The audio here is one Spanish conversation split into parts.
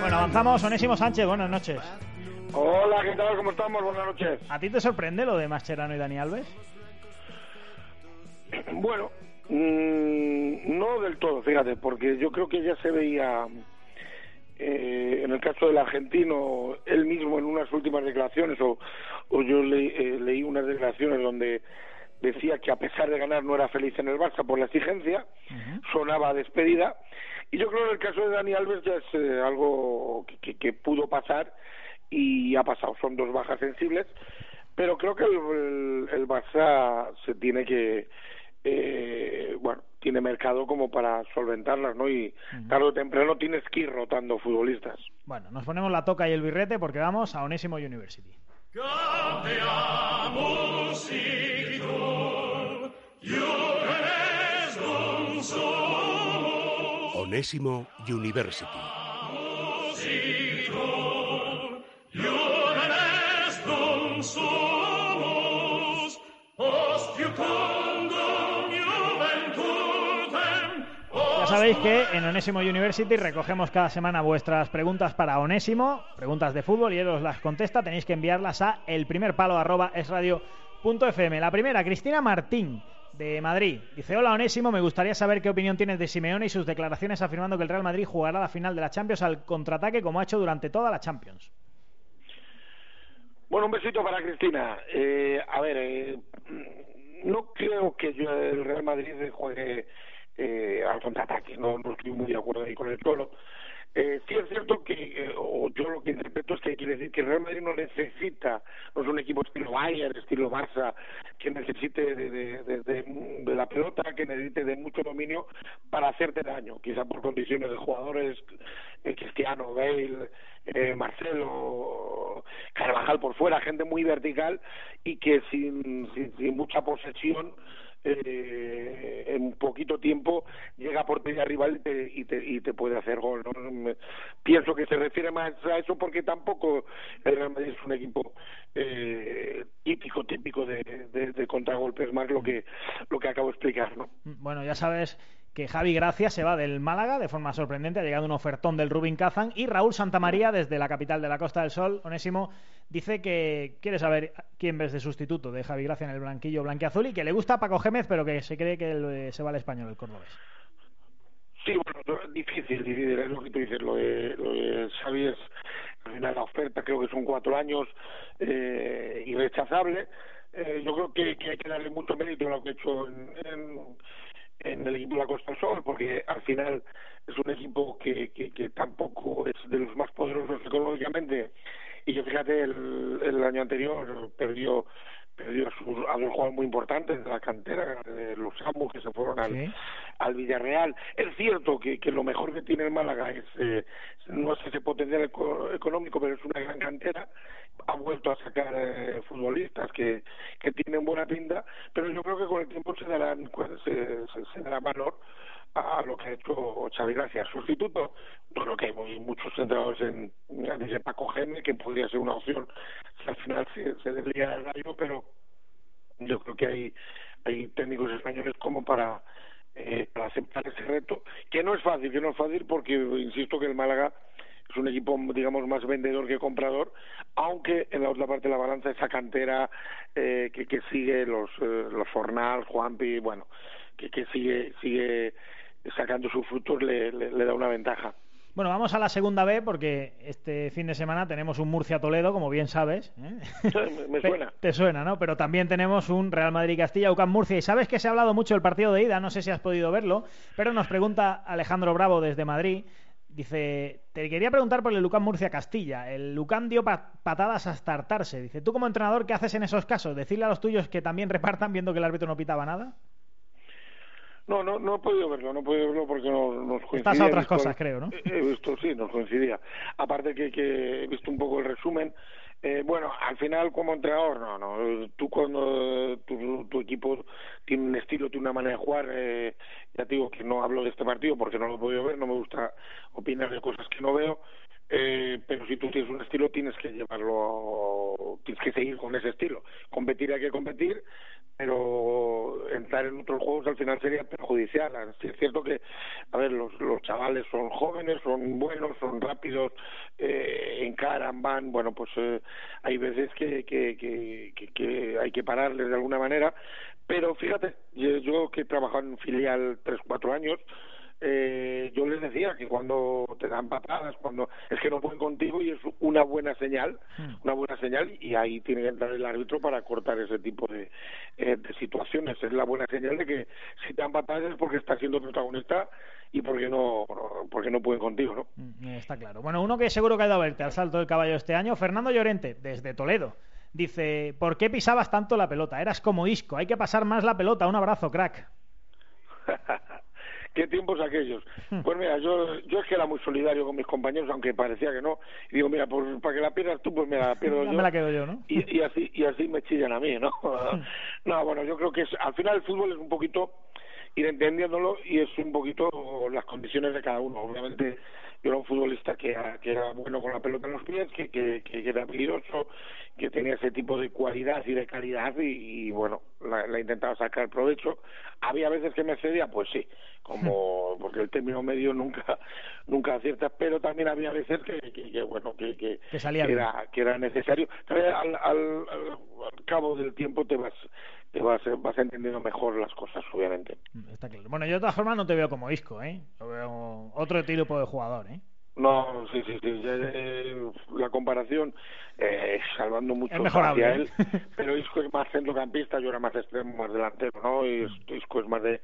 Bueno, avanzamos. Onésimo Sánchez, buenas noches. Hola, ¿qué tal? ¿Cómo estamos? Buenas noches. ¿A ti te sorprende lo de Mascherano y Dani Alves? Bueno, mmm, no del todo, fíjate, porque yo creo que ya se veía eh, en el caso del argentino, él mismo en unas últimas declaraciones, o, o yo le, eh, leí unas declaraciones donde decía que a pesar de ganar no era feliz en el Barça por la exigencia, sonaba despedida, y yo creo que en el caso de Dani Alves ya es eh, algo que, que, pudo pasar y ha pasado, son dos bajas sensibles, pero creo que el, el, Barça se tiene que, eh, bueno, tiene mercado como para solventarlas, ¿no? Y tarde o temprano tienes que ir rotando futbolistas. Bueno, nos ponemos la toca y el birrete porque vamos a Onésimo University. Onésimo University. Sabéis que en Onésimo University recogemos cada semana vuestras preguntas para Onésimo, preguntas de fútbol, y él os las contesta. Tenéis que enviarlas a elprimerpalo.esradio.fm. La primera, Cristina Martín, de Madrid. Dice, hola Onésimo, me gustaría saber qué opinión tienes de Simeone y sus declaraciones afirmando que el Real Madrid jugará la final de la Champions al contraataque como ha hecho durante toda la Champions. Bueno, un besito para Cristina. Eh, a ver, eh, no creo que yo el Real Madrid juegue eh, al contraataque. No, no estoy muy de acuerdo ahí con el toro. Eh, sí es cierto que, eh, o yo lo que interpreto es que quiere decir que Real Madrid no necesita, no es un equipo estilo Bayern, estilo Barça, que necesite de, de, de, la pelota, que necesite de mucho dominio para hacerte daño, quizá por condiciones de jugadores, eh, Cristiano, Bale, eh, Marcelo, Carvajal por fuera, gente muy vertical y que sin, sin, sin mucha posesión eh, en poquito tiempo llega a portería rival y te, y te, y te puede hacer gol. ¿no? Pienso que se refiere más a eso porque tampoco el Real Madrid es un equipo eh, típico, típico de, de, de contragolpes, más lo que, lo que acabo de explicar. ¿no? Bueno, ya sabes que Javi Gracia se va del Málaga de forma sorprendente, ha llegado un ofertón del Rubin Kazan y Raúl Santamaría desde la capital de la Costa del Sol, Onésimo, dice que quiere saber quién ves de sustituto de Javi Gracia en el blanquillo blanqueazul y que le gusta Paco Gémez, pero que se cree que se va al español el cordobés. Sí, bueno, difícil, difícil, es lo que tú dices, lo de, lo de Xavi es, al la oferta creo que son cuatro años, eh, irrechazable, eh, yo creo que, hay que darle mucho mérito a lo que ha hecho en en el equipo de la Costa del Sol, porque al final es un equipo que, que, que tampoco es de los más poderosos económicamente y que fíjate el, el año anterior perdió perdió a, sus, a dos jugadores muy importantes de la cantera de los Amos que se fueron al. Al Villarreal es cierto que, que lo mejor que tiene el Málaga es eh, no es ese potencial económico pero es una gran cantera ha vuelto a sacar eh, futbolistas que, que tienen buena pinta pero yo creo que con el tiempo se darán se, se, se dará valor a lo que ha hecho Xavi Gracia. Sustituto, no creo que hay muchos entrenadores en, Paco Geme, que podría ser una opción si al final se, se desliga el gallo, pero yo creo que hay, hay técnicos españoles como para, eh, para aceptar ese reto, que no es fácil, que no es fácil porque insisto que el Málaga es un equipo, digamos, más vendedor que comprador, aunque en la otra parte de la balanza esa cantera eh, que, que sigue los, eh, los Fornal, Juanpi, bueno, que, que sigue, sigue sacando sus frutos le, le, le, da una ventaja. Bueno, vamos a la segunda B porque este fin de semana tenemos un Murcia-Toledo, como bien sabes. ¿eh? Me, me suena. Te suena, ¿no? Pero también tenemos un Real Madrid-Castilla, UCAM Murcia. Y sabes que se ha hablado mucho del partido de ida, no sé si has podido verlo, pero nos pregunta Alejandro Bravo desde Madrid. Dice, te quería preguntar por el Lucán Murcia-Castilla. El Lucán dio patadas hasta hartarse. Dice, ¿tú como entrenador qué haces en esos casos? ¿Decirle a los tuyos que también repartan viendo que el árbitro no pitaba nada? No, no, no he podido verlo, no he podido verlo porque no, nos coincidía. Estás a otras cosas, creo, ¿no? He visto, sí, nos coincidía. Aparte que, que he visto un poco el resumen. Eh, bueno, al final como entrenador, no, no. Tú cuando tu, tu equipo tiene un estilo, tiene una manera de jugar, eh, ya te digo que no hablo de este partido porque no lo he podido ver, no me gusta opinar de cosas que no veo. Eh, pero si tú tienes un estilo tienes que llevarlo, tienes que seguir con ese estilo. Competir hay que competir, otros juegos al final sería perjudicial. Es cierto que, a ver, los, los chavales son jóvenes, son buenos, son rápidos, eh, encaran, van, bueno, pues eh, hay veces que, que, que, que, hay que pararles de alguna manera, pero fíjate, yo, yo que he trabajado en filial tres, cuatro años, eh, yo les decía que cuando te dan patadas, cuando es que no pueden contigo y es una buena señal, hmm. una buena señal y ahí tiene que entrar el árbitro para cortar ese tipo de, eh, de situaciones. Es la buena señal de que si te dan patadas es porque estás siendo protagonista y porque no porque no pueden contigo, ¿no? Hmm, está claro. Bueno, uno que seguro que ha a verte al salto del caballo este año, Fernando Llorente, desde Toledo. Dice, ¿por qué pisabas tanto la pelota? Eras como Isco, hay que pasar más la pelota. Un abrazo, crack. qué tiempos aquellos. Hmm. Pues mira, yo, yo es que era muy solidario con mis compañeros, aunque parecía que no. Y digo, mira, pues para que la pierdas tú, pues me la pierdo yo. me la quedo yo, ¿no? Y, y, así, y así me chillan a mí, ¿no? Hmm. no, bueno, yo creo que es, al final el fútbol es un poquito ir entendiéndolo y es un poquito las condiciones de cada uno. Obviamente yo era un futbolista que era, que era bueno con la pelota en los pies, que, que, que era peligroso, que tenía ese tipo de cualidad y de calidad y, bueno, la, la, intentaba sacar provecho. Había veces que me cedía, pues sí, como porque el término medio nunca nunca acierta, pero también había veces que, que, bueno, que, que, era, que era necesario. Al, al, al, cabo del tiempo te vas te vas, vas entendiendo mejor las cosas, obviamente. Está claro. Bueno, yo de todas formas no te veo como Isco, ¿eh? Yo veo otro tipo de jugador, ¿eh? No, sí, sí, sí. Eh, la comparación, eh, salvando mucho hacia él, pero Isco es más centrocampista, yo era más extremo, más delantero, ¿no? Y Isco es más de,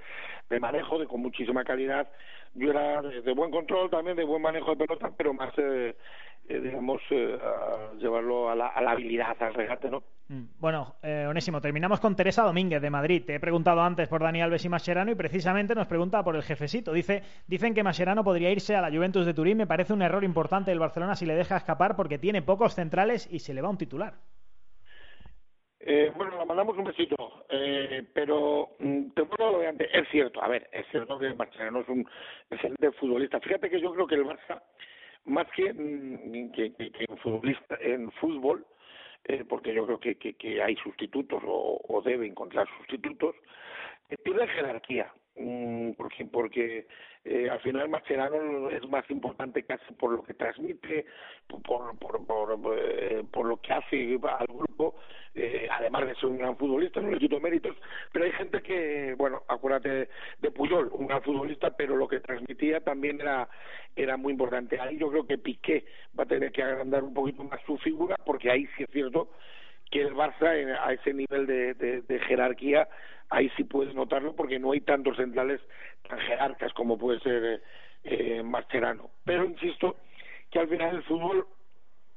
de manejo, de con muchísima calidad. Yo era de, buen control también, de buen manejo de pelota, pero más eh, eh, digamos, eh, llevarlo a la, a la, habilidad, al regate, ¿no? Mm. Bueno, eh, Onésimo, terminamos con Teresa Domínguez de Madrid. Te he preguntado antes por Dani Alves y Mascherano y precisamente nos pregunta por el jefecito. Dice, dicen que Mascherano podría irse a la Juventus de Turín. Me parece un error importante del Barcelona si le deja escapar porque tiene pocos centrales y se le va un titular. Eh, bueno, le mandamos un besito, eh, pero mm, te vuelvo lo antes. Es cierto, a ver, es cierto que Mascherano es un excelente futbolista. Fíjate que yo creo que el Barça más que, mm, que, que, que en, futbolista, en fútbol, eh, porque yo creo que, que, hay sustitutos o, o debe encontrar sustitutos, eh, pierde jerarquía. Mm, porque porque eh, al final Mascherano es más importante casi por lo que transmite por por por, eh, por lo que hace al grupo eh, además de ser un gran futbolista no le quito méritos pero hay gente que bueno acuérdate de Puyol un gran futbolista pero lo que transmitía también era era muy importante. Ahí yo creo que Piqué va a tener que agrandar un poquito más su figura porque ahí sí es cierto que el Barça a ese nivel de, de jerarquía ahí sí puedes notarlo porque no hay tantos centrales tan jerarcas como puede ser eh, eh Mascherano. Pero insisto que al final el fútbol,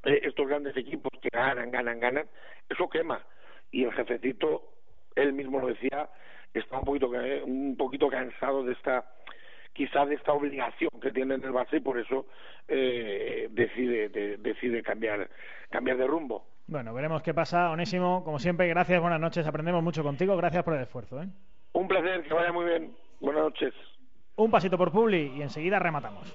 eh, estos grandes equipos que ganan, ganan, ganan, eso quema. Y el jefecito, él mismo lo decía, está un poquito, un poquito cansado de esta quizás de esta obligación que tiene en el base y por eso eh, decide de, decide cambiar cambiar de rumbo bueno, veremos qué pasa. Onésimo, como siempre, gracias, buenas noches. Aprendemos mucho contigo. Gracias por el esfuerzo. ¿eh? Un placer, que vaya muy bien. Buenas noches. Un pasito por Publi y enseguida rematamos.